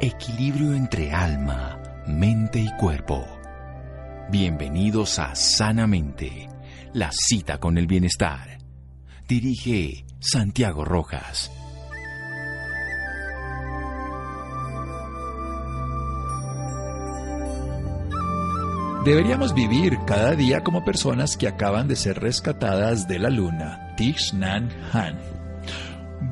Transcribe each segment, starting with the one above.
Equilibrio entre alma, mente y cuerpo. Bienvenidos a Sanamente, la cita con el bienestar. Dirige Santiago Rojas. Deberíamos vivir cada día como personas que acaban de ser rescatadas de la luna. Thich Nhat Han.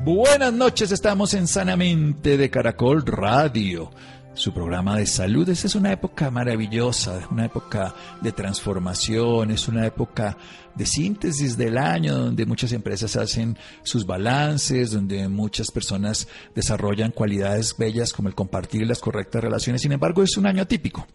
Buenas noches, estamos en Sanamente de Caracol Radio su programa de salud. Esa es una época maravillosa, una época de transformación, es una época de síntesis del año donde muchas empresas hacen sus balances, donde muchas personas desarrollan cualidades bellas como el compartir las correctas relaciones. Sin embargo, es un año atípico.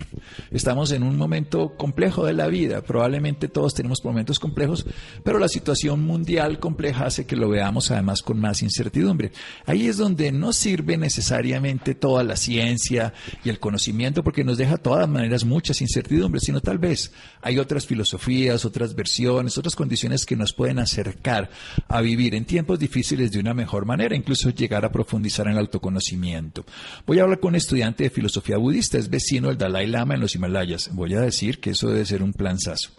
Estamos en un momento complejo de la vida. Probablemente todos tenemos momentos complejos, pero la situación mundial compleja hace que lo veamos además con más incertidumbre. Ahí es donde no sirve necesariamente toda la ciencia, y el conocimiento porque nos deja de todas maneras muchas incertidumbres, sino tal vez hay otras filosofías, otras versiones, otras condiciones que nos pueden acercar a vivir en tiempos difíciles de una mejor manera, incluso llegar a profundizar en el autoconocimiento. Voy a hablar con un estudiante de filosofía budista, es vecino del Dalai Lama en los Himalayas. Voy a decir que eso debe ser un planzazo.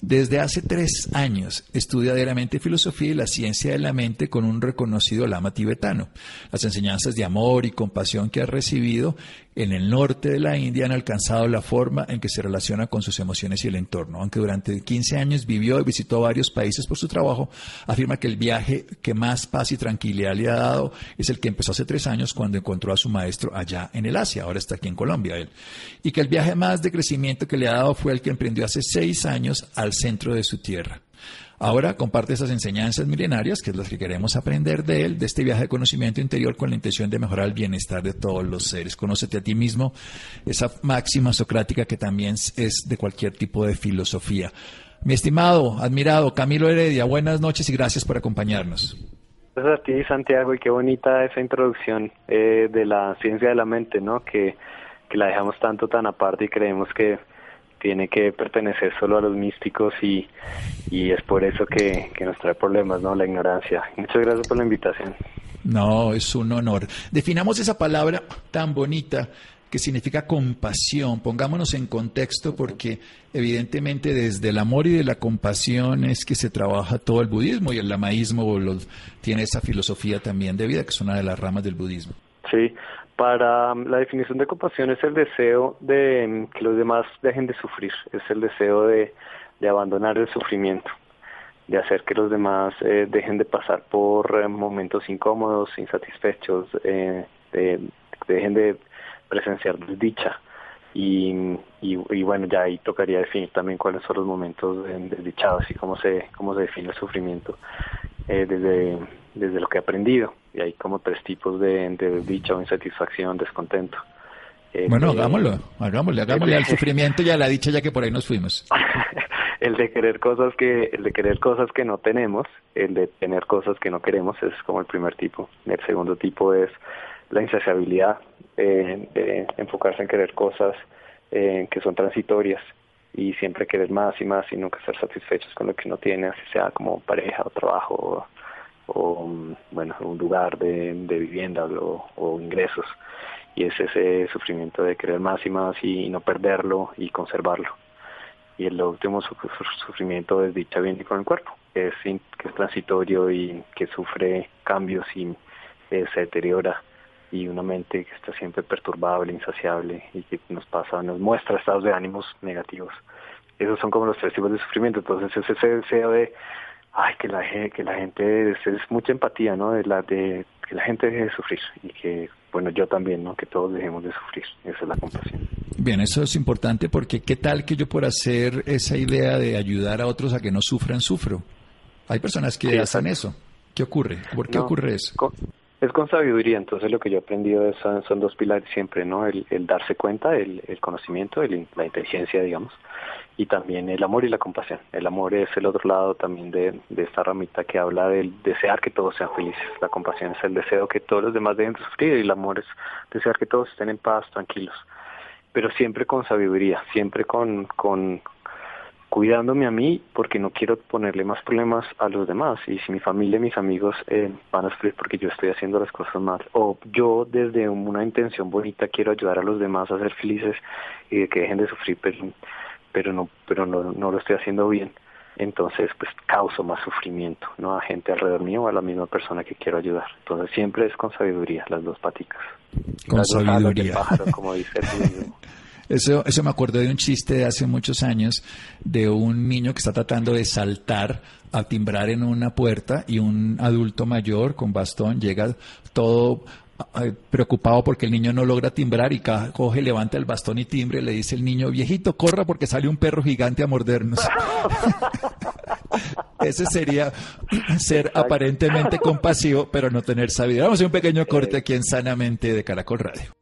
Desde hace tres años estudia diariamente filosofía y la ciencia de la mente con un reconocido lama tibetano. Las enseñanzas de amor y compasión que ha recibido en el norte de la India han alcanzado la forma en que se relaciona con sus emociones y el entorno. Aunque durante 15 años vivió y visitó varios países por su trabajo, afirma que el viaje que más paz y tranquilidad le ha dado es el que empezó hace tres años cuando encontró a su maestro allá en el Asia, ahora está aquí en Colombia él. Y que el viaje más de crecimiento que le ha dado fue el que emprendió hace seis años al centro de su tierra. Ahora comparte esas enseñanzas milenarias, que es las que queremos aprender de él, de este viaje de conocimiento interior con la intención de mejorar el bienestar de todos los seres. Conócete a ti mismo, esa máxima socrática que también es de cualquier tipo de filosofía. Mi estimado, admirado Camilo Heredia, buenas noches y gracias por acompañarnos. Gracias a ti, Santiago, y qué bonita esa introducción eh, de la ciencia de la mente, ¿no? Que, que la dejamos tanto tan aparte y creemos que tiene que pertenecer solo a los místicos y, y es por eso que, que, nos trae problemas, ¿no? La ignorancia. Muchas gracias por la invitación. No, es un honor. Definamos esa palabra tan bonita que significa compasión. Pongámonos en contexto porque evidentemente desde el amor y de la compasión es que se trabaja todo el budismo y el lamaísmo tiene esa filosofía también de vida que es una de las ramas del budismo. Sí, para la definición de compasión es el deseo de mm, que los demás dejen de sufrir, es el deseo de, abandonar el sufrimiento, de hacer que los demás eh, dejen de pasar por eh, momentos incómodos, insatisfechos, eh, de, dejen de presenciar desdicha. Y, y, bueno, ya ahí tocaría definir también cuáles son los momentos desdichados y cómo se, cómo se define el sufrimiento desde, desde lo que he aprendido y hay como tres tipos de, de dicha o insatisfacción, descontento. bueno, este, hagámoslo, hagámosle, hagámosle al sufrimiento y a la dicha ya que por ahí nos fuimos. el de querer cosas que, el de querer cosas que no tenemos, el de tener cosas que no queremos es como el primer tipo. El segundo tipo es la insaciabilidad, eh, de enfocarse en querer cosas eh, que son transitorias y siempre querer más y más y nunca estar satisfechos con lo que uno tiene, así sea como pareja o trabajo o bueno un lugar de, vivienda o, ingresos. Y es ese sufrimiento de querer más y más y, no perderlo y conservarlo. Y el último sufrimiento es dicha bien con el cuerpo que es, que es transitorio y que sufre cambios y se deteriora y una mente que está siempre perturbable, insaciable y que nos pasa, nos muestra estados de ánimos negativos. Esos son como los tres tipos de sufrimiento. Entonces es ese deseo de ay, que la, que la gente, es, mucha empatía, ¿no? De, la, de que la gente deje de sufrir y que, bueno, yo también, ¿no? Que todos dejemos de sufrir. Esa es la compasión. Bien, eso es importante porque ¿qué tal que yo por hacer esa idea de ayudar a otros a que no sufran, sufro? Hay personas que hacen eso. ¿Qué ocurre? ¿Por qué ocurre eso? Es con sabiduría, entonces lo que yo he aprendido son, son dos pilares siempre, ¿no? El, el darse cuenta, el, el conocimiento, el, la inteligencia, digamos, y también el amor y la compasión. El amor es el otro lado también de, de esta ramita que habla del desear que todos sean felices. La compasión es el deseo que todos los demás deben sufrir y el amor es desear que todos estén en paz, tranquilos. Pero siempre con sabiduría, siempre con, con, cuidándome a mí porque no quiero ponerle más problemas a los demás. Y si mi familia y mis amigos eh, van a sufrir porque yo estoy haciendo las cosas mal o yo desde una intención bonita quiero ayudar a los demás a ser felices y que dejen de sufrir pero, pero no pero no, no lo estoy haciendo bien entonces pues causo más sufrimiento no a gente alrededor mío o a la misma persona que quiero ayudar. Entonces siempre es con sabiduría las dos paticas. Con sabiduría. como dice el Eso, eso me acuerdo de un chiste de hace muchos años de un niño que está tratando de saltar a timbrar en una puerta y un adulto mayor con bastón llega todo preocupado porque el niño no logra timbrar y coge, levanta el bastón y timbre, le dice el niño, viejito, corra porque sale un perro gigante a mordernos. Ese sería ser aparentemente compasivo, pero no tener sabiduría. Vamos a hacer un pequeño corte aquí en Sanamente de Caracol Radio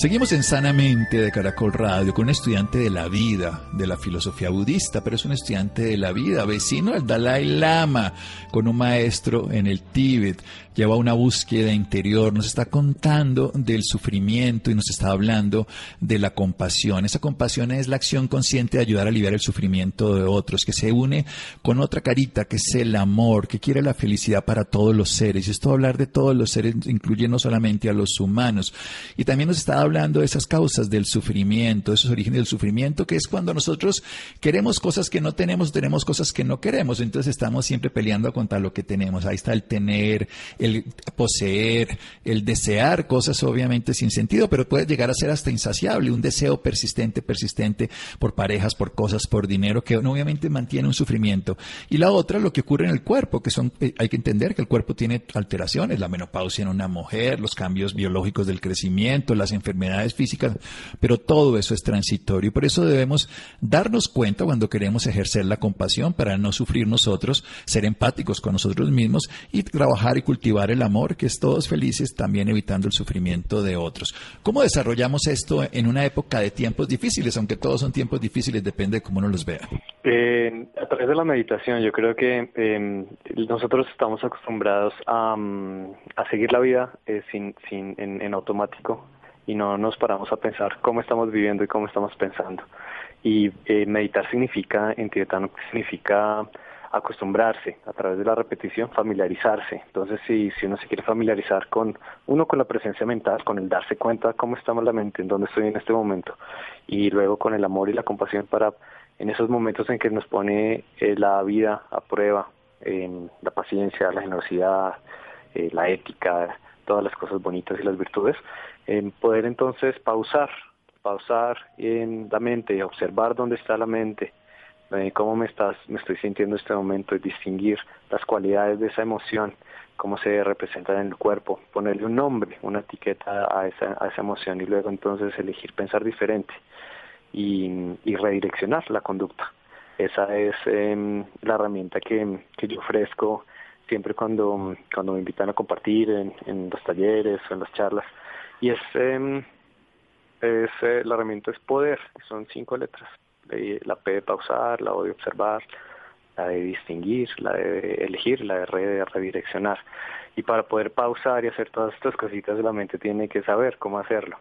Seguimos en Sanamente de Caracol Radio con un estudiante de la vida, de la filosofía budista, pero es un estudiante de la vida, vecino del Dalai Lama, con un maestro en el Tíbet lleva una búsqueda interior, nos está contando del sufrimiento y nos está hablando de la compasión. Esa compasión es la acción consciente de ayudar a aliviar el sufrimiento de otros, que se une con otra carita, que es el amor, que quiere la felicidad para todos los seres. Y esto hablar de todos los seres incluye no solamente a los humanos. Y también nos está hablando de esas causas del sufrimiento, esos orígenes del sufrimiento, que es cuando nosotros queremos cosas que no tenemos, tenemos cosas que no queremos. Entonces estamos siempre peleando contra lo que tenemos. Ahí está el tener, el el poseer, el desear cosas obviamente sin sentido, pero puede llegar a ser hasta insaciable, un deseo persistente, persistente por parejas, por cosas, por dinero, que obviamente mantiene un sufrimiento. Y la otra, lo que ocurre en el cuerpo, que son, eh, hay que entender que el cuerpo tiene alteraciones, la menopausia en una mujer, los cambios biológicos del crecimiento, las enfermedades físicas, pero todo eso es transitorio. Por eso debemos darnos cuenta cuando queremos ejercer la compasión para no sufrir nosotros, ser empáticos con nosotros mismos y trabajar y cultivar el amor, que es todos felices, también evitando el sufrimiento de otros. ¿Cómo desarrollamos esto en una época de tiempos difíciles? Aunque todos son tiempos difíciles, depende de cómo uno los vea. Eh, a través de la meditación, yo creo que em, nosotros estamos acostumbrados a, mm, seguir la vida eh, sin, sin, en, automático y no nos paramos a pensar cómo estamos viviendo y cómo estamos pensando. Y eh, meditar significa, en tibetano, significa acostumbrarse a través de la repetición, familiarizarse. Entonces, si, si uno se quiere familiarizar con uno, con la presencia mental, con el darse cuenta cómo estamos la mente, en dónde estoy en este momento, y luego con el amor y la compasión para en esos momentos en que nos pone eh, la vida a prueba, en la paciencia, la generosidad, eh, la ética, todas las cosas bonitas y las virtudes, poder entonces pausar, pausar en la mente, observar dónde está la mente, cómo me estás, me estoy sintiendo en este momento, y distinguir las cualidades de esa emoción, cómo se representa en el cuerpo, ponerle un nombre, una etiqueta a esa, a esa emoción y luego entonces elegir pensar diferente y, redireccionar la conducta. Esa es em, la herramienta que, yo ofrezco siempre cuando, cuando me invitan a compartir en, en los talleres o en las charlas. Y es, em, es eh, la herramienta es poder, son cinco letras la P de pausar, la O de observar, la de distinguir, la de elegir, la de redireccionar. Y para poder pausar y hacer todas estas cositas, la mente tiene que saber cómo hacerlo.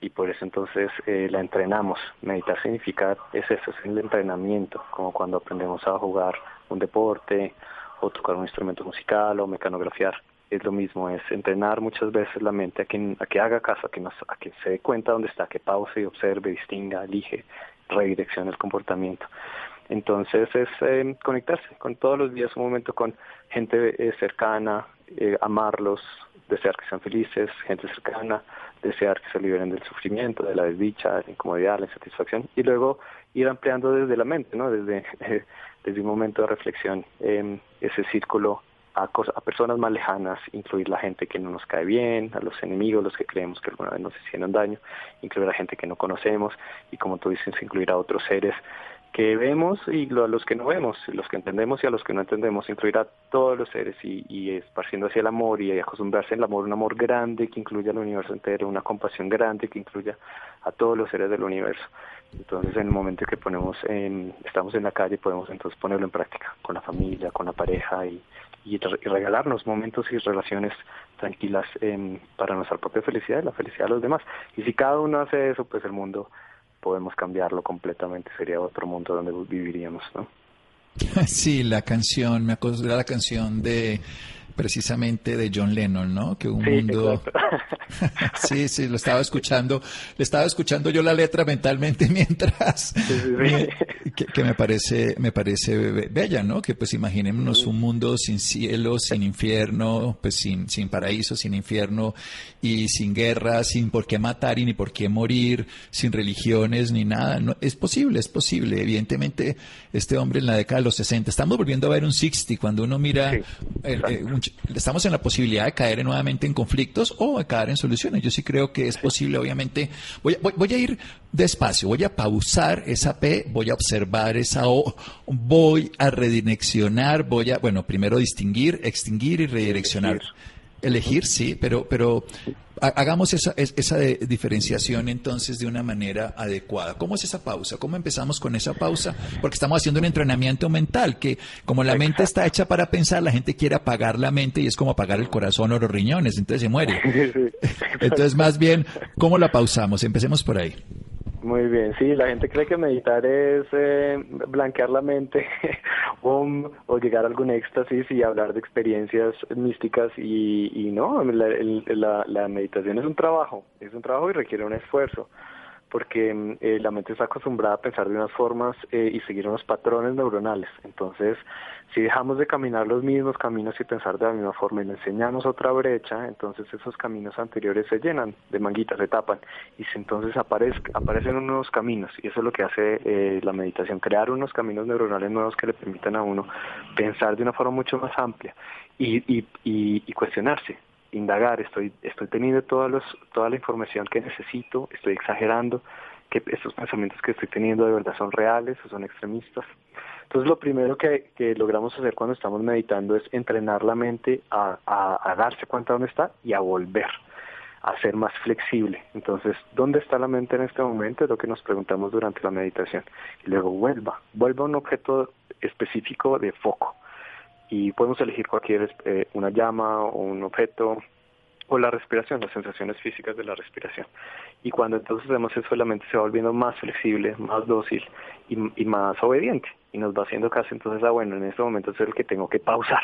Y por eso entonces eh, la entrenamos. Meditar significa, es eso, es el entrenamiento, como cuando aprendemos a jugar un deporte o tocar un instrumento musical o mecanografiar. Es lo mismo, es entrenar muchas veces la mente a que, a que haga caso, a que, nos, a que se dé cuenta dónde está, que pause y observe, distinga, elige, redirecciona el comportamiento. Entonces es eh, conectarse con todos los días un momento con gente eh, cercana, eh, amarlos, desear que sean felices, gente cercana, desear que se liberen del sufrimiento, de la desdicha, de la incomodidad, la insatisfacción, y luego ir ampliando desde la mente, ¿no? desde, desde un momento de reflexión, ese círculo a, personas más lejanas, incluir la gente que no nos cae bien, a los enemigos, los que creemos que alguna vez nos hicieron daño, incluir a gente que no conocemos y como tú dices, incluir a otros seres que vemos y a los que no vemos, los que entendemos y a los que no entendemos, incluir a todos los seres y, y esparciendo hacia el amor y acostumbrarse al amor, un amor grande que incluya al universo entero, una compasión grande que incluya a todos los seres del universo. Entonces, en el momento que ponemos en, estamos en la calle, podemos entonces ponerlo en práctica con la familia, con la pareja y, y, regalarnos momentos y relaciones tranquilas para nuestra propia felicidad y la felicidad de los demás. Y si cada uno hace eso, pues el mundo podemos cambiarlo completamente, sería otro mundo donde viviríamos, ¿no? Sí, la canción, me acuerdo la canción de precisamente de John Lennon, ¿no? Que un mundo. sí, sí, lo estaba escuchando, le estaba escuchando yo la letra mentalmente mientras que, me parece, me parece bella, ¿no? Que pues imaginémonos un mundo sin cielo, sin infierno, pues sin, sin paraíso, sin infierno y sin guerra, sin por qué matar y ni por qué morir, sin religiones ni nada. No, es posible, es posible. Evidentemente, este hombre en la década de los 60, estamos volviendo a ver un 60 cuando uno mira eh, un, estamos en la posibilidad de caer nuevamente en conflictos o de caer en soluciones. Yo sí creo que es posible, obviamente. Voy, voy, a ir despacio, voy a pausar esa P, voy a observar esa O, voy a redireccionar, voy a, bueno, primero distinguir, extinguir y redireccionar. Elegir, sí, pero, pero hagamos esa, esa diferenciación entonces de una manera adecuada. ¿Cómo es esa pausa? ¿Cómo empezamos con esa pausa? Porque estamos haciendo un entrenamiento mental, que como la mente está hecha para pensar, la gente quiere apagar la mente y es como apagar el corazón o los riñones, entonces se muere. Entonces, más bien, ¿cómo la pausamos? Empecemos por ahí. Muy bien, sí, la gente cree que meditar es eh, blanquear la mente o, llegar a algún éxtasis y hablar de experiencias místicas y, y no, la, la, meditación es un trabajo, es un trabajo y requiere un esfuerzo porque eh, la mente está acostumbrada a pensar de unas formas eh, y seguir unos patrones neuronales. Entonces, si dejamos de caminar los mismos caminos y pensar de la misma forma y le enseñamos otra brecha, entonces esos caminos anteriores se llenan de manguitas, se tapan y entonces aparecen unos caminos y eso es lo que hace eh, la meditación, crear unos caminos neuronales nuevos que le permitan a uno pensar de una forma mucho más amplia y, y, y cuestionarse indagar, estoy, estoy teniendo todos los, toda la información que necesito, estoy exagerando, que estos pensamientos que estoy teniendo de verdad son reales o son extremistas. Entonces lo primero que, logramos hacer cuando estamos meditando es entrenar la mente a, a, darse cuenta dónde está y a volver a ser más flexible. Entonces, ¿dónde está la mente en este momento? Es lo que nos preguntamos durante la meditación. Y luego vuelva, vuelva a un objeto específico de foco y podemos elegir cualquier, eh, una llama o un objeto o la respiración, las sensaciones físicas de la respiración. Y cuando entonces hacemos eso, la mente se va volviendo más flexible, más dócil y, más obediente y nos va haciendo caso. Entonces, ah, bueno, en este momento es el que tengo que pausar.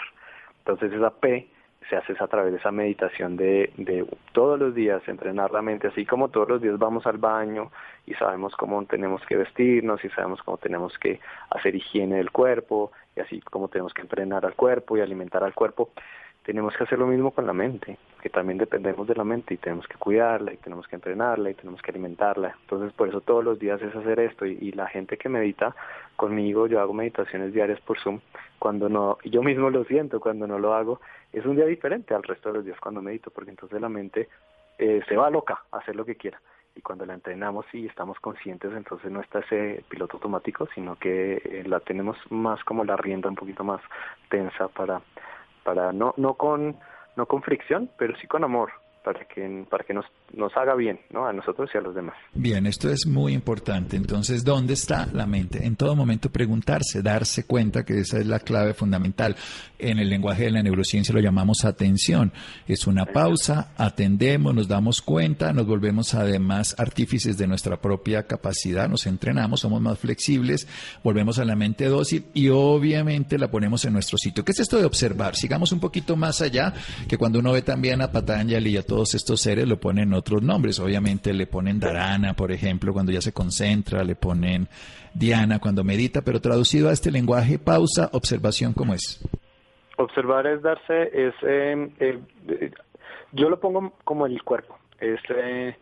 Entonces esa P se hace a través de esa meditación de, de todos los días entrenar la mente, así como todos los días vamos al baño y sabemos cómo tenemos que vestirnos y sabemos cómo tenemos que hacer higiene del cuerpo y así como tenemos que entrenar al cuerpo y alimentar al cuerpo, tenemos que hacer lo mismo con la mente, que también dependemos de la mente y tenemos que cuidarla y tenemos que entrenarla y tenemos que alimentarla. Entonces, por eso todos los días es hacer esto y, la gente que medita conmigo, yo hago meditaciones diarias por Zoom, cuando no, yo mismo lo siento, cuando no lo hago, es un día diferente al resto de los días cuando medito, porque entonces la mente eh, se va loca a hacer lo que quiera y cuando la entrenamos y estamos conscientes, entonces no está ese piloto automático, sino que eh, la tenemos más como la rienda un poquito más tensa para, para no, no con, no con fricción, pero sí con amor, para que, para que nos, nos haga bien ¿no? a nosotros y a los demás. Bien, esto es muy importante. Entonces, ¿dónde está la mente? En todo momento preguntarse, darse cuenta que esa es la clave fundamental. En el lenguaje de la neurociencia lo llamamos atención. Es una pausa, atendemos, nos damos cuenta, nos volvemos además artífices de nuestra propia capacidad, nos entrenamos, somos más flexibles, volvemos a la mente dócil y obviamente la ponemos en nuestro sitio. ¿Qué es esto de observar? Sigamos un poquito más allá, que cuando uno ve también a Patanjali y a todos estos seres lo ponen otros nombres. Obviamente le ponen Dharana, por ejemplo, cuando ya se concentra, le ponen Diana cuando medita, pero traducido a este lenguaje, pausa, observación, ¿cómo es? Observar es darse, es, em, eh, yo lo pongo como el cuerpo. Es, eh,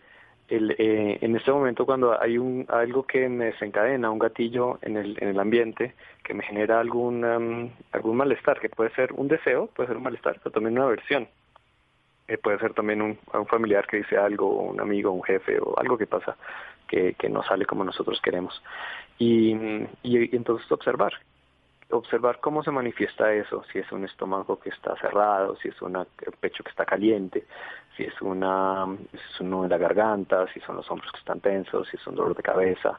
el, eh, en este momento cuando hay un algo que me desencadena, un gatillo en el, en el ambiente que me genera algún, em, algún malestar, que puede ser un deseo, puede ser un malestar, pero también una aversión. Eh, puede ser también un, familiar que dice algo, un amigo, un jefe o algo que pasa que, que no sale como nosotros queremos. y, entonces observar, observar cómo se manifiesta eso, si es un estómago que está cerrado, si es un pecho que está caliente, si es una nudo en la garganta, si son los hombros que están tensos, si es un dolor de cabeza,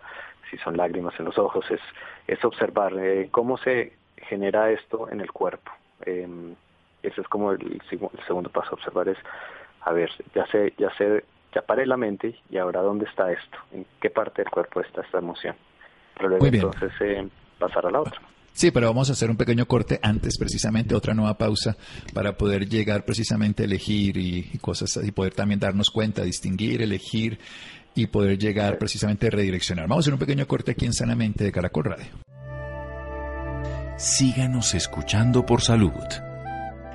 si son lágrimas en los ojos, es, es observar eh, cómo se genera esto en el cuerpo. Eh, ese es como el, el, segundo paso, observar es, a ver, ya sé, ya sé, ya paré la mente y ahora dónde está esto, en qué parte del cuerpo está esta emoción. Pero luego entonces eh, pasar a la otra. Sí, pero vamos a hacer un pequeño corte antes, precisamente otra nueva pausa, para poder llegar precisamente a elegir y, cosas y poder también darnos cuenta, distinguir, elegir y poder llegar precisamente a redireccionar. Vamos a hacer un pequeño corte aquí en Sanamente de Caracol Radio. Síganos escuchando por salud.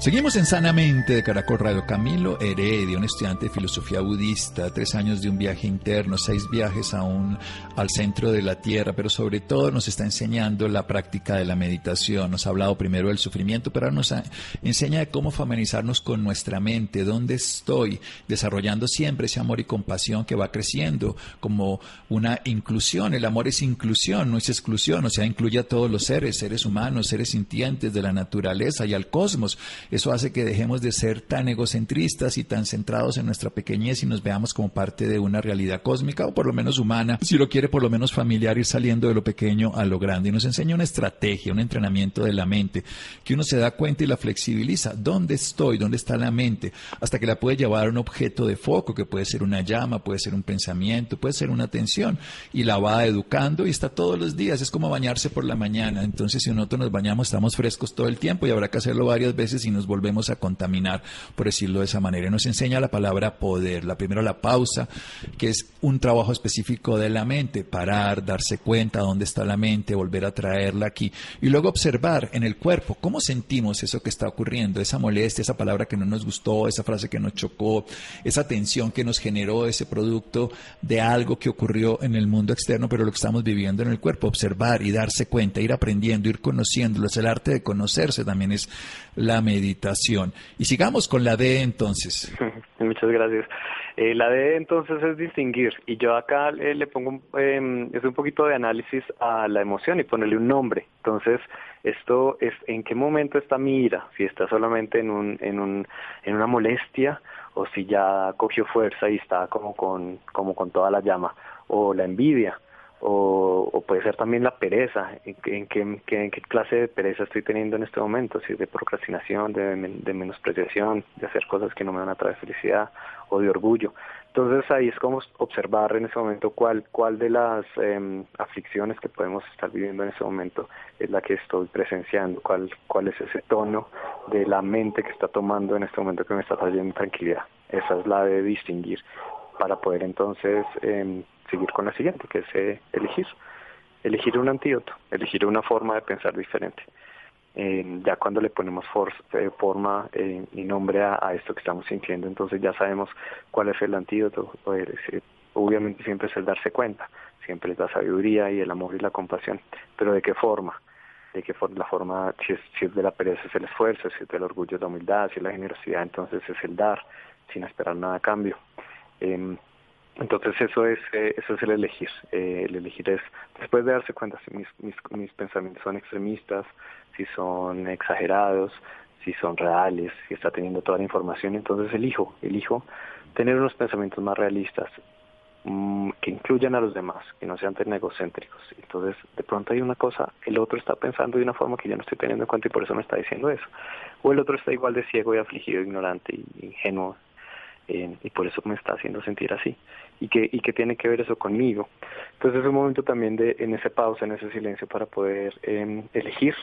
Seguimos en Sanamente de Caracol Radio. Camilo Heredia, un estudiante de filosofía budista, tres años de un viaje interno, seis viajes aún al centro de la tierra, pero sobre todo nos está enseñando la práctica de la meditación. Nos ha hablado primero del sufrimiento, pero nos enseña de cómo familiarizarnos con nuestra mente, dónde estoy, desarrollando siempre ese amor y compasión que va creciendo como una inclusión. El amor es inclusión, no es exclusión, o sea, incluye a todos los seres, seres humanos, seres sintientes de la naturaleza y al cosmos eso hace que dejemos de ser tan egocentristas y tan centrados en nuestra pequeñez y nos veamos como parte de una realidad cósmica o por lo menos humana, si lo quiere por lo menos familiar, ir saliendo de lo pequeño a lo grande. Y nos enseña una estrategia, un entrenamiento de la mente, que uno se da cuenta y la flexibiliza. ¿Dónde estoy? ¿Dónde está la mente? Hasta que la puede llevar a un objeto de foco, que puede ser una llama, puede ser un pensamiento, puede ser una atención, y la va educando y está todos los días. Es como bañarse por la mañana. Entonces, si nosotros nos bañamos, estamos frescos todo el tiempo y habrá que hacerlo varias veces nos volvemos a contaminar, por decirlo de esa manera. nos enseña la palabra poder. La primera, la pausa, que es un trabajo específico de la mente, parar, darse cuenta dónde está la mente, volver a traerla aquí. Y luego observar en el cuerpo cómo sentimos eso que está ocurriendo, esa molestia, esa palabra que no nos gustó, esa frase que nos chocó, esa tensión que nos generó ese producto de algo que ocurrió en el mundo externo, pero lo que estamos viviendo en el cuerpo. Observar y darse cuenta, ir aprendiendo, ir conociéndolo. Es el arte de conocerse también es la Y sigamos con la D entonces. Muchas gracias. Eh, la D entonces es distinguir y yo acá eh, le pongo eh, es un poquito de análisis a la emoción y ponerle un nombre. Entonces esto es en qué momento está mi ira, si está solamente en un en un en una molestia o si ya cogió fuerza y está como con como con toda la llama o la envidia o, puede ser también la pereza, en, qué, qué, clase de pereza estoy teniendo en este momento, si es de procrastinación, de, menospreciación, de hacer cosas que no me van a traer felicidad o de orgullo. Entonces ahí es como observar en ese momento cuál, cuál de las em, aflicciones que podemos estar viviendo en ese momento es la que estoy presenciando, cuál, cuál es ese tono de la mente que está tomando en este momento que me está trayendo tranquilidad. Esa es la de distinguir para poder entonces eh, seguir con la siguiente, que es eh, elegir. Elegir un antídoto, elegir una forma de pensar diferente. Eh, ya cuando le ponemos eh, forma y nombre a, esto que estamos sintiendo, entonces ya sabemos cuál es el antídoto. obviamente siempre es el darse cuenta, siempre es la sabiduría y el amor y la compasión, pero ¿de qué forma? de forma la forma, si es, si es de la pereza es el esfuerzo, si es del orgullo es la humildad, si es la generosidad, entonces es el dar, sin esperar nada a cambio. Em, entonces eso es eh, eso es el elegir. Eh, el elegir es después de darse cuenta si mis, mis, mis pensamientos son extremistas, si son exagerados, si son reales, si está teniendo toda la información, entonces elijo, elijo tener unos pensamientos más realistas, mm, que incluyan a los demás, que no sean tan egocéntricos. Entonces, de pronto hay una cosa, el otro está pensando de una forma que yo no estoy teniendo en cuenta y por eso me está diciendo eso. O el otro está igual de ciego y afligido, ignorante y ingenuo eh, y por eso me está haciendo sentir así. ¿Y qué, ¿Y qué tiene que ver eso conmigo? Entonces es un momento también de, en ese pausa, en ese silencio, para poder em, elegir,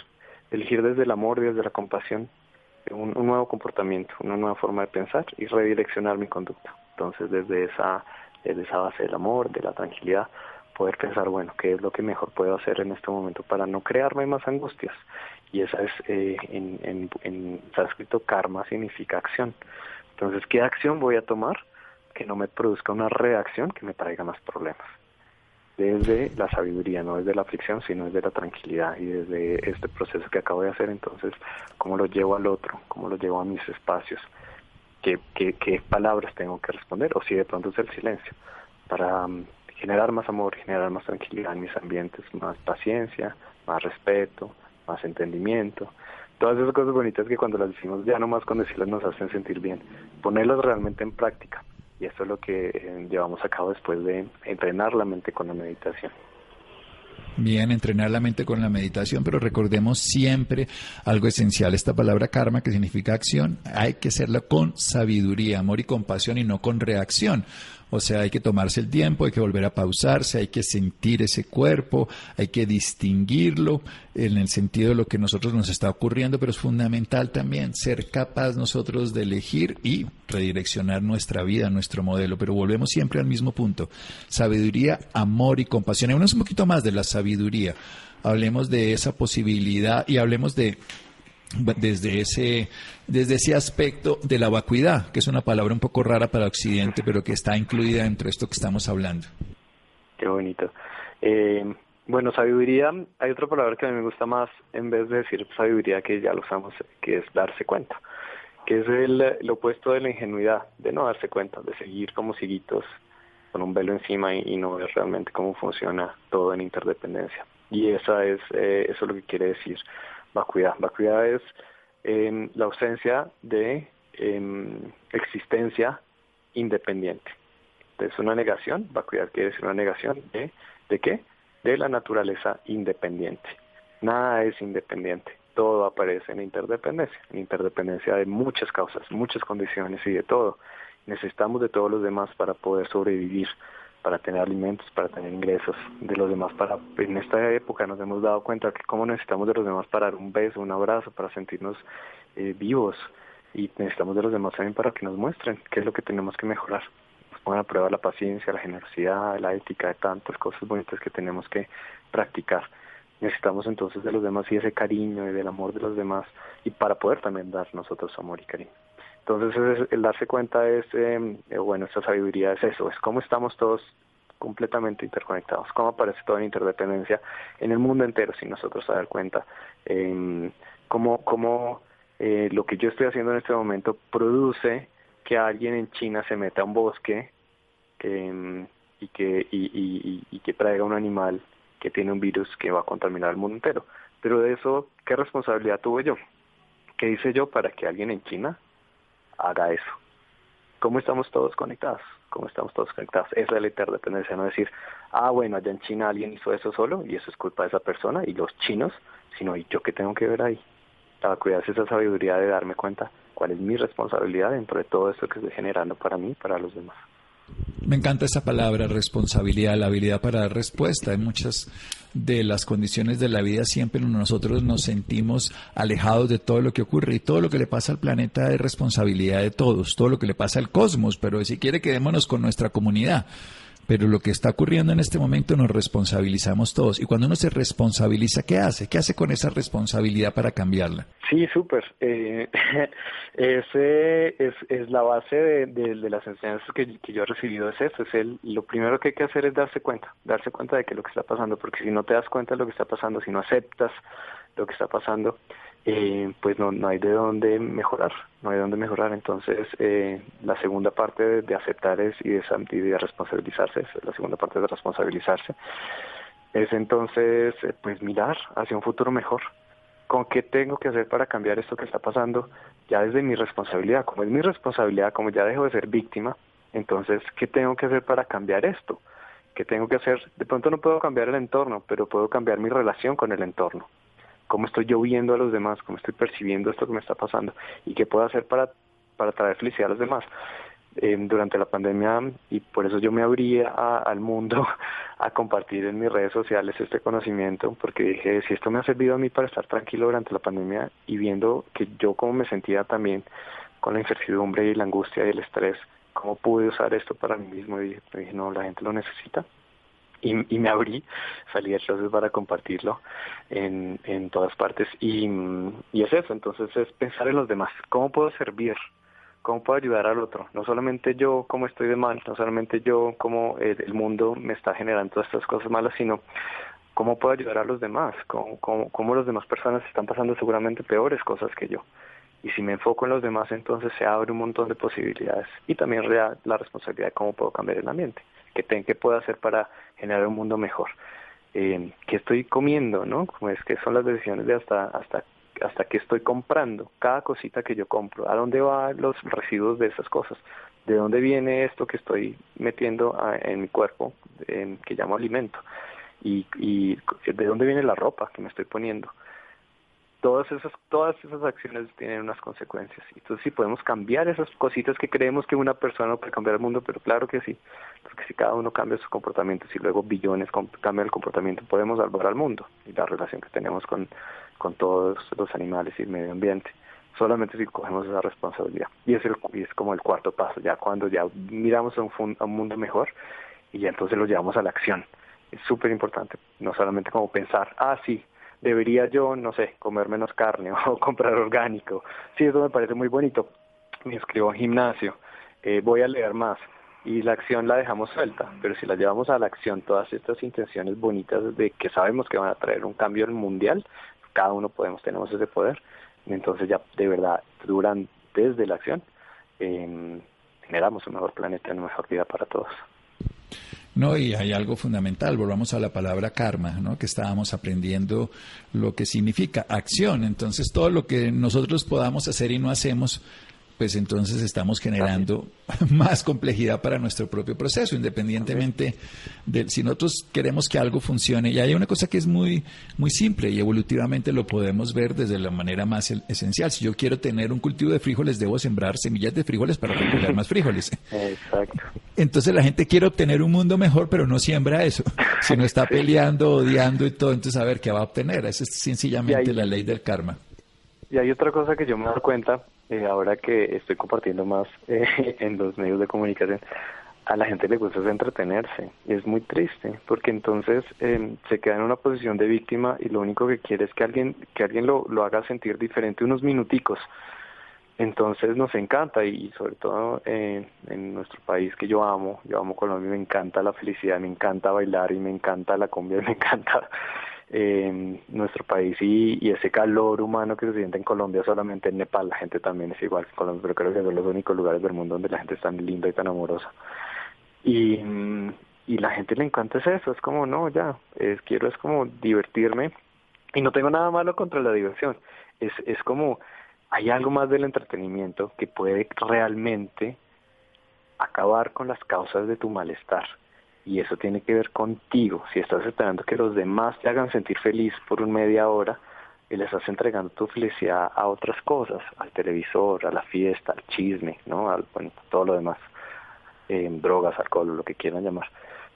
elegir desde el amor, desde la compasión, un, nuevo comportamiento, una nueva forma de pensar y redireccionar mi conducta. Entonces desde esa, desde esa base del amor, de la tranquilidad, poder pensar, bueno, qué es lo que mejor puedo hacer en este momento para no crearme más angustias. Y esa es, eh, en, en, en sánscrito, karma significa acción. Entonces, ¿qué acción voy a tomar que no me produzca una reacción que me traiga más problemas. Desde la sabiduría, no desde la fricción, sino desde la tranquilidad y desde este proceso que acabo de hacer, entonces, cómo lo llevo al otro, cómo lo llevo a mis espacios, qué, qué, qué palabras tengo que responder, o si de pronto es el silencio, para mm, generar más amor, generar más tranquilidad en mis ambientes, más paciencia, más respeto, más entendimiento, todas esas cosas bonitas que cuando las decimos ya nomás con decirlas nos hacen sentir bien, ponerlas realmente en práctica. Y eso es lo que eh, llevamos a cabo después de entrenar la mente con la meditación. Bien, entrenar la mente con la meditación, pero recordemos siempre algo esencial, esta palabra karma que significa acción, hay que hacerla con sabiduría, amor y compasión y no con reacción. O sea, hay que tomarse el tiempo, hay que volver a pausarse, hay que sentir ese cuerpo, hay que distinguirlo en el sentido de lo que nosotros nos está ocurriendo, pero es fundamental también ser capaz nosotros de elegir y redireccionar nuestra vida, nuestro modelo. Pero volvemos siempre al mismo punto. Sabiduría, amor y compasión. Hablemos un poquito más de la sabiduría. Hablemos de esa posibilidad y hablemos de desde ese, desde ese aspecto de la vacuidad, que es una palabra un poco rara para Occidente, pero que está incluida dentro de esto que estamos hablando. Qué bonito. Eh, bueno, sabiduría, hay otra palabra que a mí me gusta más en vez de decir sabiduría, que ya lo usamos, que es darse cuenta, que es el, opuesto de la ingenuidad, de no darse cuenta, de seguir como ciguitos con un velo encima y, no ver realmente cómo funciona todo en interdependencia. Y esa es, eh, eso es lo que quiere decir vacuidad. Vacuidad es em, la ausencia de em, existencia independiente. Es una negación, vacuidad quiere decir una negación de, ¿de qué? De la naturaleza independiente. Nada es independiente, todo aparece en interdependencia, en interdependencia de muchas causas, muchas condiciones y de todo. Necesitamos de todos los demás para poder sobrevivir para tener alimentos, para tener ingresos de los demás. Para En esta época nos hemos dado cuenta que cómo necesitamos de los demás para dar un beso, un abrazo, para sentirnos eh, vivos y necesitamos de los demás también para que nos muestren qué es lo que tenemos que mejorar. Nos pongan a prueba la paciencia, la generosidad, la ética, de tantas cosas bonitas que tenemos que practicar. Necesitamos entonces de los demás y ese cariño y del amor de los demás y para poder también dar nosotros amor y cariño. Entonces el darse cuenta es, em, eh, bueno, esta sabiduría es eso, es cómo estamos todos completamente interconectados, cómo aparece toda la interdependencia en el mundo entero sin nosotros dar cuenta, eh, cómo, cómo eh, lo que yo estoy haciendo en este momento produce que alguien en China se meta a un bosque em, y, que, y, y, y que traiga un animal que tiene un virus que va a contaminar el mundo entero. Pero de eso, ¿qué responsabilidad tuve yo? ¿Qué hice yo para que alguien en China haga eso. ¿Cómo estamos todos conectados? ¿Cómo estamos todos conectados? Esa es la interdependencia, no decir, ah, bueno, allá en China alguien hizo eso solo y eso es culpa de esa persona y los chinos, sino, ¿y yo qué tengo que ver ahí? La cuidar esa sabiduría de darme cuenta cuál es mi responsabilidad dentro de todo esto que estoy generando para mí y para los demás. Me encanta esa palabra, responsabilidad, la habilidad para dar respuesta. Hay muchas de las condiciones de la vida siempre nosotros nos sentimos alejados de todo lo que ocurre y todo lo que le pasa al planeta es responsabilidad de todos, todo lo que le pasa al cosmos, pero si quiere quedémonos con nuestra comunidad. Pero lo que está ocurriendo en este momento nos responsabilizamos todos. Y cuando uno se responsabiliza, ¿qué hace? ¿Qué hace con esa responsabilidad para cambiarla? Sí, súper. Eh, ese es, es, la base de, las enseñanzas que, yo he recibido, es eso. Es el, lo primero que hay que hacer es darse cuenta, darse cuenta de que lo que está pasando, porque si no te das cuenta de lo que está pasando, si no aceptas lo que está pasando, eh, pues no, no hay de dónde mejorar, no hay de dónde mejorar. Entonces, eh, la segunda parte de, aceptar es y de, y de responsabilizarse, es la segunda parte de responsabilizarse, es entonces, eh, pues mirar hacia un futuro mejor. ¿Con qué tengo que hacer para cambiar esto que está pasando? Ya desde mi responsabilidad, como es mi responsabilidad, como ya dejo de ser víctima, entonces, ¿qué tengo que hacer para cambiar esto? ¿Qué tengo que hacer? De pronto no puedo cambiar el entorno, pero puedo cambiar mi relación con el entorno cómo estoy yo viendo a los demás, cómo estoy percibiendo esto que me está pasando y qué puedo hacer para, para traer felicidad a los demás. Eh, durante la pandemia y por eso yo me abrí al mundo a compartir en mis redes sociales este conocimiento porque dije si esto me ha servido a mí para estar tranquilo durante la pandemia y viendo que yo como me sentía también con la incertidumbre y la angustia y el estrés cómo pude usar esto para mí mismo y dije no la gente lo necesita y, y, me abrí, salí entonces para compartirlo en, en todas partes. Y, y es eso, entonces es pensar en los demás, cómo puedo servir, cómo puedo ayudar al otro, no solamente yo cómo estoy de mal, no solamente yo cómo el, mundo me está generando todas estas cosas malas, sino cómo puedo ayudar a los demás, cómo, cómo, cómo las demás personas están pasando seguramente peores cosas que yo. Y si me enfoco en los demás, entonces se abre un montón de posibilidades. Y también la responsabilidad de cómo puedo cambiar el ambiente, qué, qué puedo hacer para generar un mundo mejor. Eh, qué estoy comiendo, ¿no? Como es que son las decisiones de hasta hasta hasta qué estoy comprando, cada cosita que yo compro, a dónde van los residuos de esas cosas, de dónde viene esto que estoy metiendo en mi cuerpo, que llamo alimento, y, y de dónde viene la ropa que me estoy poniendo todas esas todas esas acciones tienen unas consecuencias. Entonces sí podemos cambiar esas cositas que creemos que una persona puede cambiar el mundo pero claro que sí. Porque si cada uno cambia sus comportamientos y luego billones cambian el comportamiento podemos salvar al mundo y la relación que tenemos con con todos los animales y el medio ambiente. Solamente si cogemos esa responsabilidad. Y es el y es como el cuarto paso. Ya cuando ya miramos a un, a un mundo mejor y ya entonces lo llevamos a la acción. Es súper importante no solamente como pensar ah sí debería yo, no sé, comer menos carne o comprar orgánico. Sí, eso me parece muy bonito. Me inscribo en gimnasio, eh, voy a leer más y la acción la dejamos suelta, pero si la llevamos a la acción, todas estas intenciones bonitas de que sabemos que van a traer un cambio mundial, cada uno podemos, tenemos ese poder, entonces ya de verdad duran desde la acción, eh, generamos un mejor planeta, una mejor vida para todos. No, y hay algo fundamental, volvamos a la palabra karma, ¿no? Que estábamos aprendiendo lo que significa acción. Entonces, todo lo que nosotros podamos hacer y no hacemos, pues entonces estamos generando más complejidad para nuestro propio proceso, independientemente de si nosotros queremos que algo funcione. Y hay una cosa que es muy, muy simple y evolutivamente lo podemos ver desde la manera más esencial. Si yo quiero tener un cultivo de frijoles, debo sembrar semillas de frijoles para recoger más frijoles. Exacto. Entonces la gente quiere obtener un mundo mejor, pero no siembra eso, sino está peleando, odiando y todo. Entonces, a ver qué va a obtener. Esa es sencillamente la ley del karma. Y hay otra cosa que yo me doy cuenta eh, ahora que estoy compartiendo más eh, en los medios de comunicación, a la gente le gusta entretenerse. Y es muy triste, porque entonces eh, se queda en una posición de víctima y lo único que quiere es que alguien, que alguien lo, lo haga sentir diferente unos minuticos. Entonces nos encanta y sobre todo en nuestro país que yo amo, yo amo Colombia, me encanta la felicidad, me encanta bailar y me encanta la cumbia, me encanta eh, nuestro país y, ese calor humano que se siente en Colombia, solamente en Nepal la gente también es igual que Colombia, pero creo que son los únicos lugares del mundo donde la gente es tan linda y tan amorosa. Y, y la gente le encanta eso, es como, no, ya, es, quiero es como divertirme y no tengo nada malo contra la diversión, es, es como, hay algo más del entretenimiento que puede realmente acabar con las causas de tu malestar y eso tiene que ver contigo. Si estás esperando que los demás te hagan sentir feliz por un media hora, y le estás entregando tu felicidad a otras cosas, al televisor, a la fiesta, al chisme, ¿no? Al, todo lo demás, drogas, alcohol, lo que quieran llamar.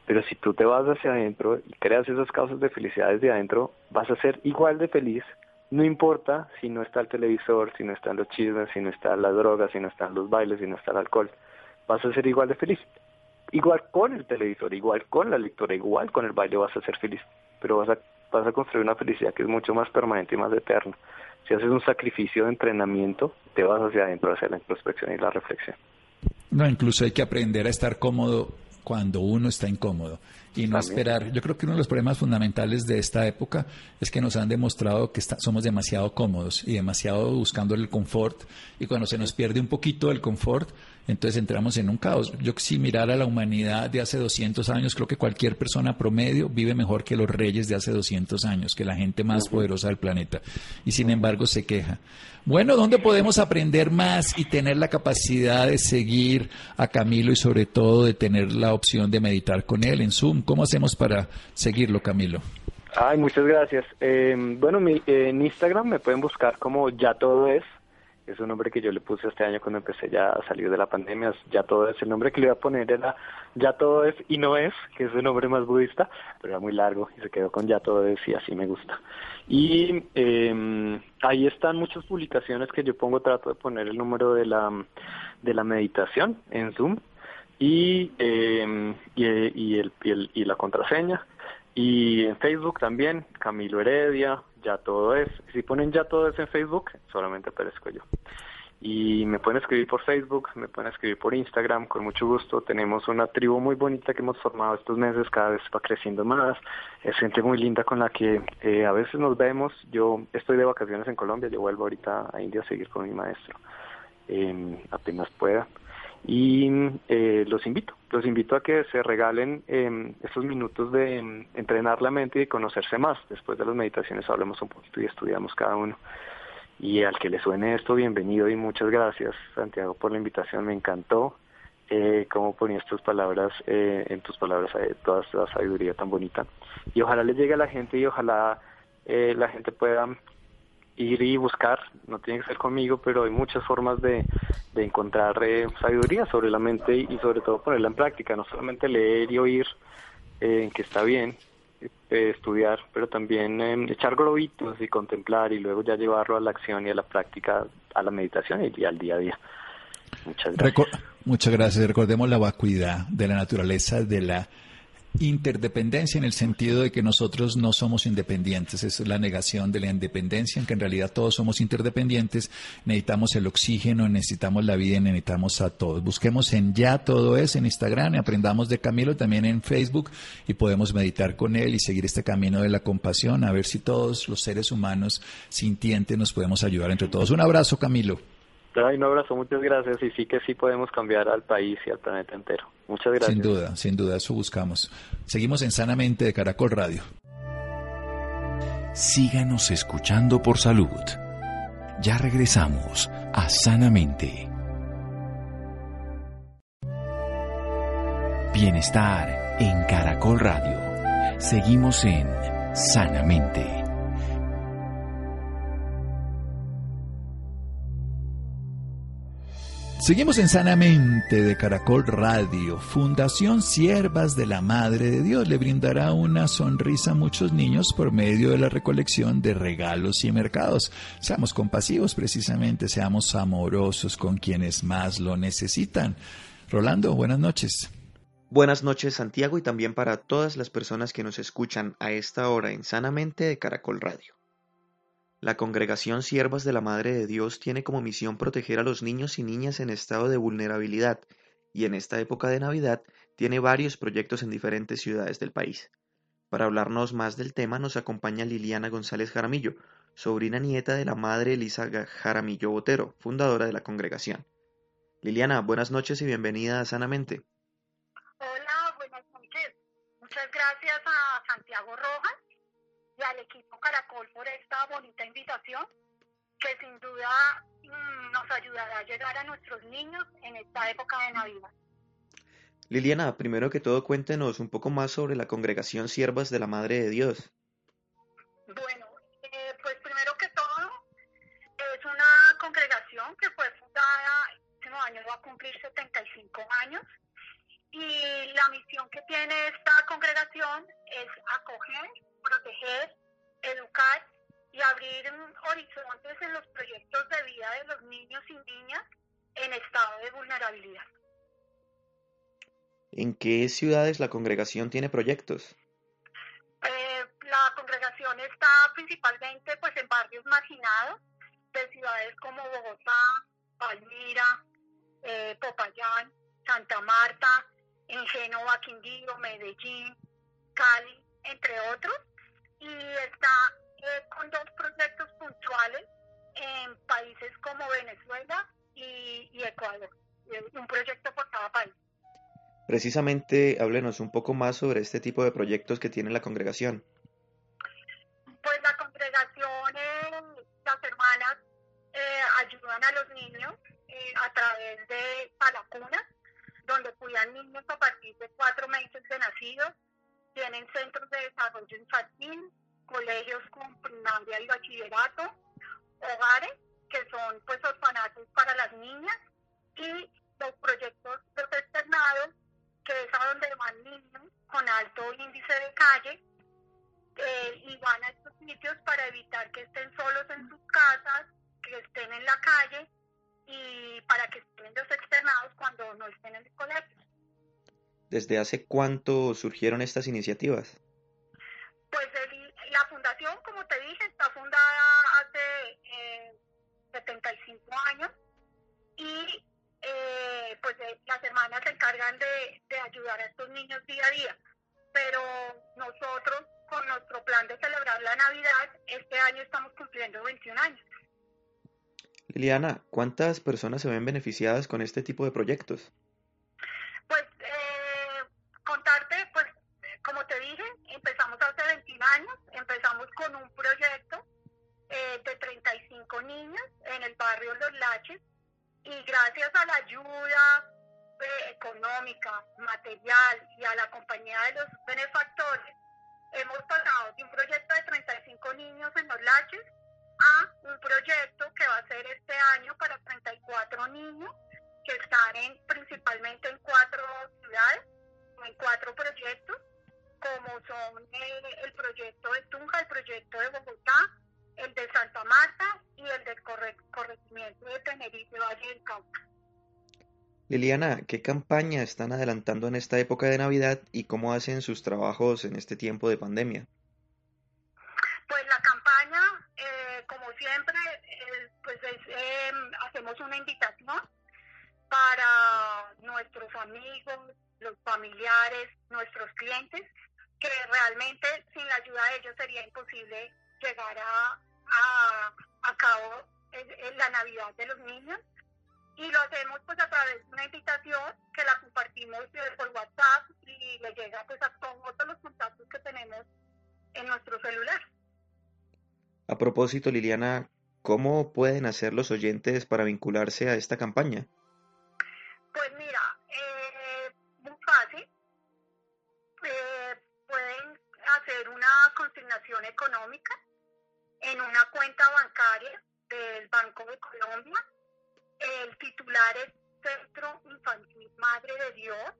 Pero si tú te vas hacia adentro y creas esas causas de felicidad desde adentro, vas a ser igual de feliz, no importa si no está el televisor, si no están los chismes, si no están las drogas, si no están los bailes, si no está el alcohol, vas a ser igual de feliz. Igual con el televisor, igual con la lectura, igual con el baile vas a ser feliz, pero vas a, vas a construir una felicidad que es mucho más permanente y más eterna. Si haces un sacrificio de entrenamiento, te vas hacia adentro, hacia la introspección y la reflexión. No, incluso hay que aprender a estar cómodo cuando uno está incómodo y no esperar. Yo creo que uno de los problemas fundamentales de esta época es que nos han demostrado que somos demasiado cómodos y demasiado buscando el confort y cuando se nos pierde un poquito el confort, entonces entramos en un caos. Yo si mirara a la humanidad de hace 200 años, creo que cualquier persona promedio vive mejor que los reyes de hace 200 años, que la gente más poderosa del planeta. Y sin embargo se queja. Bueno, ¿dónde podemos aprender más y tener la capacidad de seguir a Camilo y sobre todo de tener la opción de meditar con él en Zoom? ¿Cómo hacemos para seguirlo, Camilo? Ay, muchas gracias. Eh, bueno, mi, en Instagram me pueden buscar como ya todo es es un nombre que yo le puse este año cuando empecé ya a salir de la pandemia, ya todo es, el nombre que le iba a poner era ya todo es y no es, que es el nombre más budista, pero era muy largo y se quedó con ya todo es y así me gusta. Y eh, ahí están muchas publicaciones que yo pongo, trato de poner el número de la, de la meditación en Zoom y, eh, y, y, y, el, y la contraseña. Y en Facebook también, Camilo Heredia, ya todo es. Si ponen ya todo es en Facebook, solamente aparezco yo. Y me pueden escribir por Facebook, me pueden escribir por Instagram, con mucho gusto. Tenemos una tribu muy bonita que hemos formado estos meses, cada vez va creciendo más. Es gente muy linda con la que eh, a veces nos vemos. Yo estoy de vacaciones en Colombia, yo vuelvo ahorita a India a seguir con mi maestro, eh, apenas pueda. Y eh, los invito, los invito a que se regalen eh, estos minutos de em, entrenar la mente y de conocerse más. Después de las meditaciones hablemos un poquito y estudiamos cada uno. Y al que le suene esto, bienvenido y muchas gracias, Santiago, por la invitación. Me encantó eh, cómo ponías tus palabras, eh, en tus palabras, eh, toda esa sabiduría tan bonita. Y ojalá le llegue a la gente y ojalá eh, la gente pueda ir y buscar, no tiene que ser conmigo, pero hay muchas formas de, de encontrar eh, sabiduría sobre la mente y, y, sobre todo ponerla en práctica, no solamente leer y oír, eh, que está bien, eh, estudiar, pero también eh, echar globitos y contemplar y luego ya llevarlo a la acción y a la práctica, a la meditación y, al día a día. Muchas gracias. Muchas gracias. Recordemos la vacuidad de la naturaleza de la interdependencia en el sentido de que nosotros no somos independientes, es la negación de la independencia, en que en realidad todos somos interdependientes, necesitamos el oxígeno, necesitamos la vida, necesitamos a todos. Busquemos en ya todo es en Instagram, aprendamos de Camilo también en Facebook y podemos meditar con él y seguir este camino de la compasión, a ver si todos los seres humanos sintientes nos podemos ayudar entre todos. Un abrazo, Camilo. Ay, un abrazo, muchas gracias. Y sí que sí podemos cambiar al país y al planeta entero. Muchas gracias. Sin duda, sin duda, eso buscamos. Seguimos en Sanamente de Caracol Radio. Síganos escuchando por salud. Ya regresamos a Sanamente. Bienestar en Caracol Radio. Seguimos en Sanamente. Seguimos en Sanamente de Caracol Radio. Fundación Siervas de la Madre de Dios le brindará una sonrisa a muchos niños por medio de la recolección de regalos y mercados. Seamos compasivos precisamente, seamos amorosos con quienes más lo necesitan. Rolando, buenas noches. Buenas noches Santiago y también para todas las personas que nos escuchan a esta hora en Sanamente de Caracol Radio. La Congregación Siervas de la Madre de Dios tiene como misión proteger a los niños y niñas en estado de vulnerabilidad y en esta época de Navidad tiene varios proyectos en diferentes ciudades del país. Para hablarnos más del tema nos acompaña Liliana González Jaramillo, sobrina nieta de la Madre Elisa Jaramillo Botero, fundadora de la congregación. Liliana, buenas noches y bienvenida a Sanamente. Hola, buenas noches. Muchas gracias a Santiago Rojas al equipo Caracol por esta bonita invitación que sin duda mmm, nos ayudará a llegar a nuestros niños en esta época de Navidad. Liliana, primero que todo cuéntenos un poco más sobre la congregación Siervas de la Madre de Dios. Bueno, eh, pues primero que todo es una congregación que fue fundada, este año va a cumplir 75 años y la misión que tiene esta congregación es acoger, proteger, educar y abrir horizontes en los proyectos de vida de los niños y niñas en estado de vulnerabilidad. ¿En qué ciudades la congregación tiene proyectos? Eh, la congregación está principalmente pues en barrios marginados de ciudades como Bogotá, Palmira, eh, Popayán, Santa Marta, en Génova, Quindío, Medellín, Cali, entre otros, y está eh, con dos proyectos puntuales en países como Venezuela y, y Ecuador, un proyecto por cada país. Precisamente, háblenos un poco más sobre este tipo de proyectos que tiene la congregación. Pues la congregación, eh, las hermanas eh, ayudan a los niños eh, a través de palacunas, donde cuidan niños a partir de cuatro meses de nacidos. Tienen centros de desarrollo infantil, colegios con primaria y bachillerato, hogares que son pues orfanatos para las niñas y los proyectos de externados que es a donde van niños con alto índice de calle eh, y van a estos sitios para evitar que estén solos en sus casas, que estén en la calle y para que estén los externados cuando no estén en el colegio. ¿Desde hace cuánto surgieron estas iniciativas? Pues el, la fundación, como te dije, está fundada hace eh, 75 años eh, las hermanas se encargan de, de ayudar a estos niños día a día. Pero nosotros, con nuestro plan de celebrar la Navidad, este año estamos cumpliendo 21 años. Liliana, ¿cuántas personas se ven beneficiadas con este tipo de proyectos? Pues eh, contarte, pues como te dije, empezamos hace 21 años, empezamos con un proyecto eh, de 35 niños en el barrio Los Laches y gracias a la ayuda eh, económica, material y a la compañía de los benefactores, hemos pasado de un proyecto de 35 niños en Los Laches a un proyecto que va a ser este año para 34 niños que están en, principalmente en cuatro ciudades, en cuatro proyectos, como son el, el proyecto de Tunja, el proyecto de Bogotá, el de Santa Marta y el del corre, corregimiento de Tenerife, Valle del Cauca. Liliana, ¿qué campaña están adelantando en esta época de Navidad y cómo hacen sus trabajos en este tiempo de pandemia? Pues la campaña, eh, como siempre, eh, pues es, eh, hacemos una invitación para nuestros amigos, los familiares, nuestros clientes, que realmente sin la ayuda de ellos sería imposible llegar a, a, cabo en, en la Navidad de los niños y lo hacemos pues a través de una invitación que la compartimos eh, por WhatsApp y le llega pues a todos los contactos que tenemos en nuestro celular. A propósito, Liliana, ¿cómo pueden hacer los oyentes para vincularse a esta campaña? Pues mira, eh, muy fácil. Eh, pueden hacer una consignación económica en una cuenta bancaria del Banco de Colombia. El titular es Centro Infantil Madre de Dios.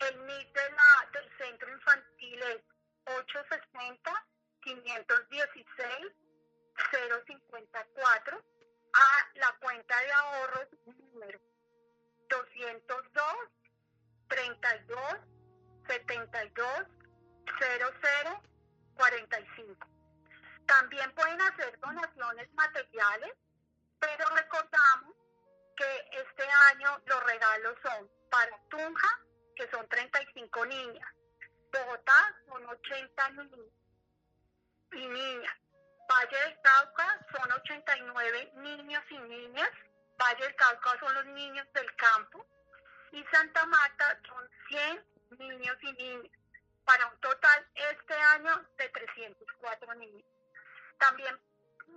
El NIT de la, del Centro Infantil es 860 516 054 a la cuenta de ahorros número 202 32 72 00 45. También pueden hacer donaciones materiales, pero recordamos que este año los regalos son para Tunja, que son 35 niñas, Bogotá son 80 niños y niñas, Valle del Cauca son 89 niños y niñas, Valle del Cauca son los niños del campo y Santa Marta son 100 niños y niñas, para un total este año de 304 niños. También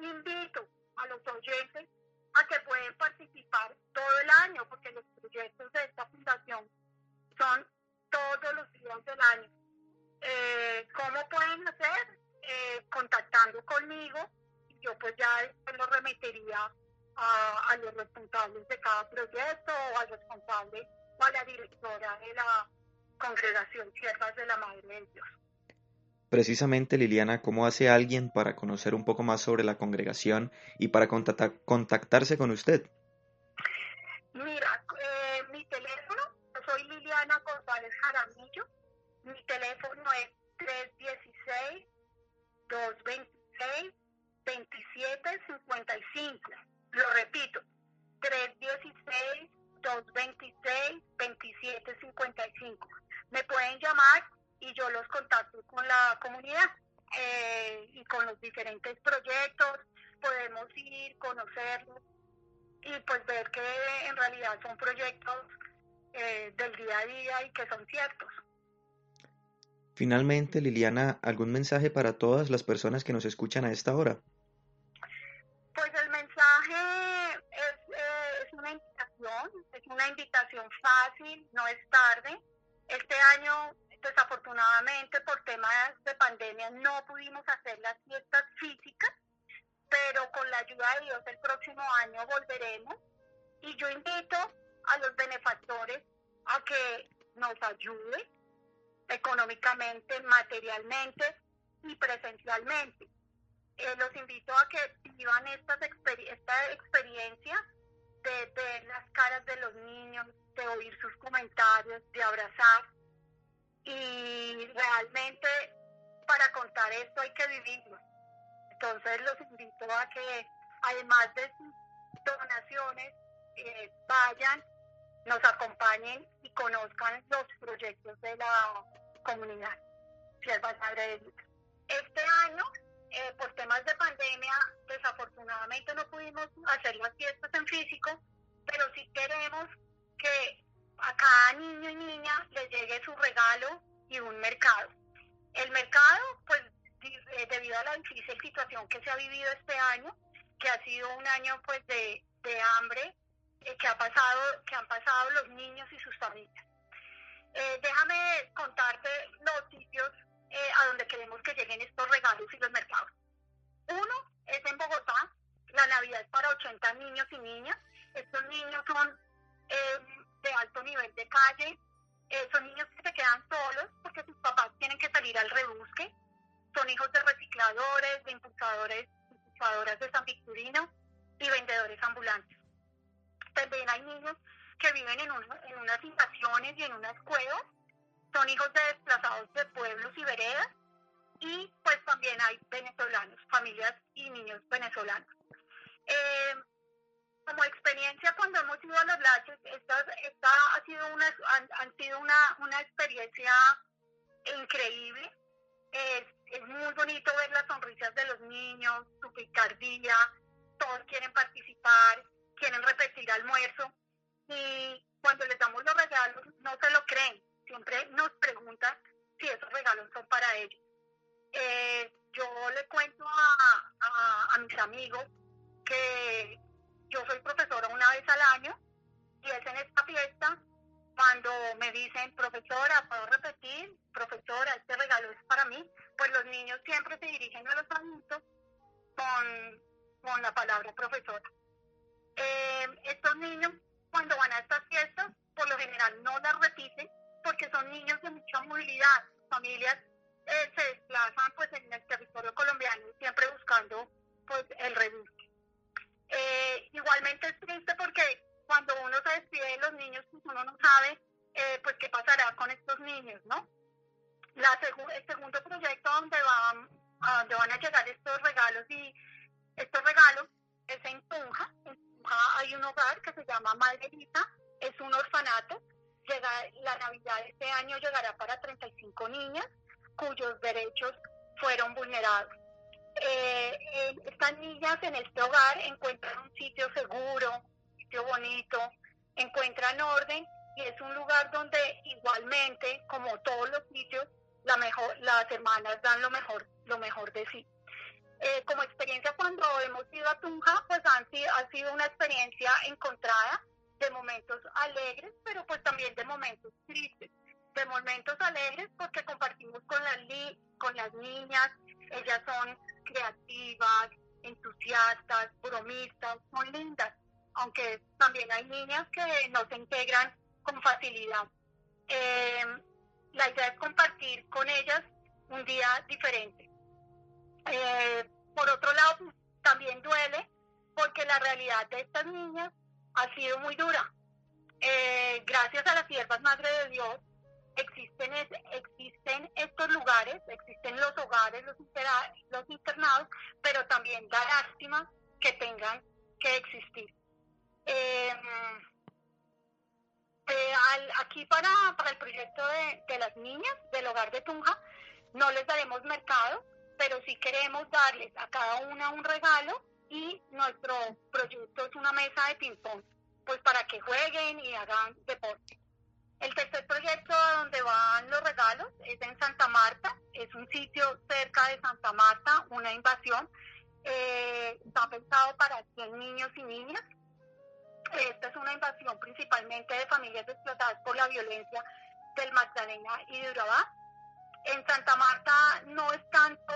invito a los oyentes a que pueden participar todo el año, porque los proyectos de esta fundación son todos los días del año. Eh, ¿Cómo pueden hacer? Eh, contactando conmigo, yo pues ya lo remetería a, a los responsables de cada proyecto o al responsable o a la directora de la congregación Siervas de la Madre de Dios. Precisamente, Liliana, ¿cómo hace alguien para conocer un poco más sobre la congregación y para contactar, contactarse con usted? Mira, eh, mi teléfono, soy Liliana González Jaramillo, mi teléfono es 316-226-2755. Lo repito, 316-226-2755. Me pueden llamar y yo los contacto con la comunidad eh, y con los diferentes proyectos. Podemos ir, conocerlos y pues ver que en realidad son proyectos eh, del día a día y que son ciertos. Finalmente, Liliana, ¿algún mensaje para todas las personas que nos escuchan a esta hora? Pues el mensaje es, eh, es una invitación, es una invitación fácil, no es tarde. Este año, desafortunadamente, por temas de pandemia, no pudimos hacer las fiestas físicas, pero con la ayuda de Dios el próximo año volveremos. Y yo invito a los benefactores a que nos ayuden económicamente, materialmente y presencialmente. Eh, los invito a que vivan estas exper esta experiencia de ver las caras de los niños, de oír sus comentarios, de abrazar. Y realmente para contar esto hay que vivirlo. Entonces los invito a que además de sus donaciones eh, vayan nos acompañen y conozcan los proyectos de la comunidad. Este año, eh, por temas de pandemia, desafortunadamente no pudimos hacer las fiestas en físico, pero sí queremos que a cada niño y niña le llegue su regalo y un mercado. El mercado, pues eh, debido a la difícil situación que se ha vivido este año, que ha sido un año pues de, de hambre eh, que ha pasado, que han pasado los niños y sus familias. Eh, déjame contarte los sitios a donde queremos que lleguen estos regalos y los mercados. Uno es en Bogotá, la Navidad es para 80 niños y niñas. Estos niños son de alto nivel de calle, son niños que se quedan solos porque sus papás tienen que salir al rebusque son hijos de recicladores, de impulsadores, impulsadoras de San Victorino y vendedores ambulantes. También hay niños que viven en, en unas invasiones y en unas cuevas, son hijos de desplazados de pueblos y veredas, y pues también hay venezolanos, familias y niños venezolanos. Eh, como experiencia cuando hemos ido a los laches, esta, esta ha sido una, han, han sido una, una experiencia increíble. Es, es muy bonito ver las sonrisas de los niños, su picardía, todos quieren participar, quieren repetir almuerzo y cuando les damos los regalos no se lo creen, siempre nos preguntan si esos regalos son para ellos. Eh, yo le cuento a, a mis amigos que yo soy profesora una vez al año y es en esta fiesta cuando me dicen, profesora, ¿puedo repetir? Profesora, este regalo es para mí, pues los niños siempre se dirigen a los adultos con, con la palabra profesora. Eh, estos niños, cuando van a estas fiestas, por lo general no las repiten porque son niños de mucha movilidad. Familias eh, se desplazan pues en el territorio colombiano siempre buscando pues el rebusque. Eh, igualmente es triste porque cuando uno se despide de los niños, pues uno no sabe eh, pues qué pasará con estos niños, ¿no? La el segundo proyecto donde van, a donde van a llegar estos regalos y estos regalos es en Tunja. En Tunja hay un hogar que se llama Margarita, es un orfanato. La Navidad de este año llegará para 35 niñas cuyos derechos fueron vulnerados. Eh, estas niñas en este hogar encuentran un sitio seguro, bonito, encuentran orden y es un lugar donde igualmente, como todos los sitios, la mejor, las hermanas dan lo mejor, lo mejor de sí. Eh, como experiencia cuando hemos ido a Tunja, pues han ha sido una experiencia encontrada de momentos alegres, pero pues también de momentos tristes. De momentos alegres porque compartimos con las, con las niñas, ellas son creativas, entusiastas, bromistas, son lindas aunque también hay niñas que no se integran con facilidad. Eh, la idea es compartir con ellas un día diferente. Eh, por otro lado, también duele porque la realidad de estas niñas ha sido muy dura. Eh, gracias a las siervas Madre de Dios existen, existen estos lugares, existen los hogares, los, internados, pero también da lástima que tengan que existir. Eh, aquí para, para el proyecto de, de, las niñas del hogar de Tunja, no les daremos mercado, pero sí queremos darles a cada una un regalo y nuestro proyecto es una mesa de ping-pong, pues para que jueguen y hagan deporte. El tercer proyecto donde van los regalos es en Santa Marta, es un sitio cerca de Santa Marta, una invasión. Eh, está pensado para 100 niños y niñas esta es una invasión principalmente de familias explotadas por la violencia del Magdalena y de Urabá. En Santa Marta no es tanto,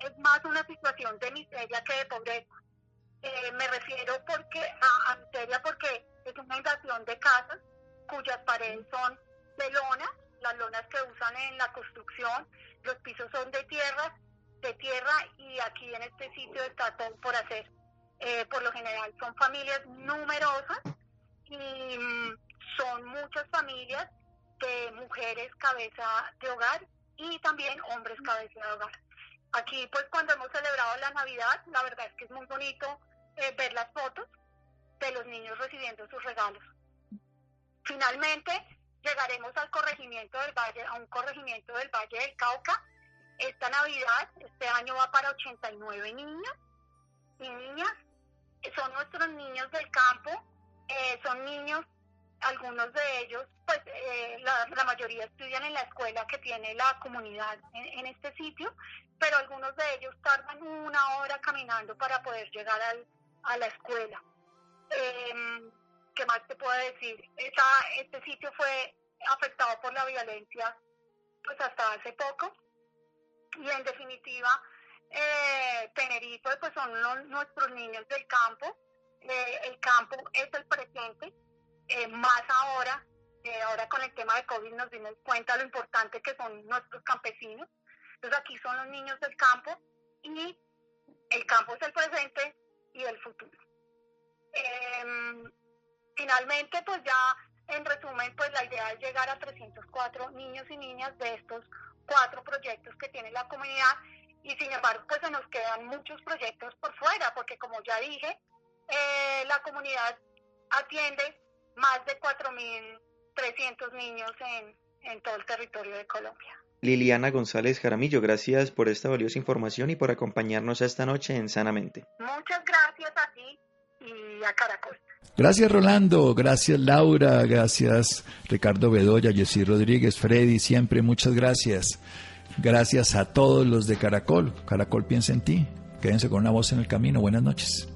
es más una situación de miseria que de pobreza. Eh, me refiero porque a, miseria porque es una invasión de casas cuyas paredes son de lona, las lonas que usan en la construcción, los pisos son de tierra, de tierra y aquí en este sitio está todo por hacer. Eh, por lo general son familias numerosas y mm, son muchas familias de mujeres cabeza de hogar y también hombres cabeza de hogar. Aquí pues cuando hemos celebrado la Navidad, la verdad es que es muy bonito eh, ver las fotos de los niños recibiendo sus regalos. Finalmente llegaremos al corregimiento del Valle, a un corregimiento del Valle del Cauca. Esta Navidad, este año va para 89 niños y niñas. Son nuestros niños del campo, eh, son niños, algunos de ellos, pues eh, la, mayoría estudian en la escuela que tiene la comunidad en, este sitio, pero algunos de ellos tardan una hora caminando para poder llegar a la escuela. Em, ¿Qué más te puedo decir? este sitio fue afectado por la violencia pues hasta hace poco. Y en definitiva eh, Tenerife pues son nuestros niños del campo. Eh, el campo es el presente. Eh, más ahora ahora con el tema de COVID nos dimos cuenta lo importante que son nuestros campesinos. Entonces aquí son los niños del campo y el campo es el presente y el futuro. Em, finalmente pues ya en resumen, pues la idea es llegar a 304 niños y niñas de estos cuatro proyectos que tiene la comunidad y sin embargo pues se nos quedan muchos proyectos por fuera porque como ya dije, eh, la comunidad atiende más de 4.300 niños en, en todo el territorio de Colombia. Liliana González Jaramillo, gracias por esta valiosa información y por acompañarnos esta noche en Sanamente. Muchas gracias a ti y a Caracol. Gracias Rolando, gracias Laura, gracias Ricardo Bedoya, Jessy Rodríguez, Freddy, siempre muchas gracias. Gracias a todos los de Caracol. Caracol piensa en ti. Quédense con una voz en el camino. Buenas noches.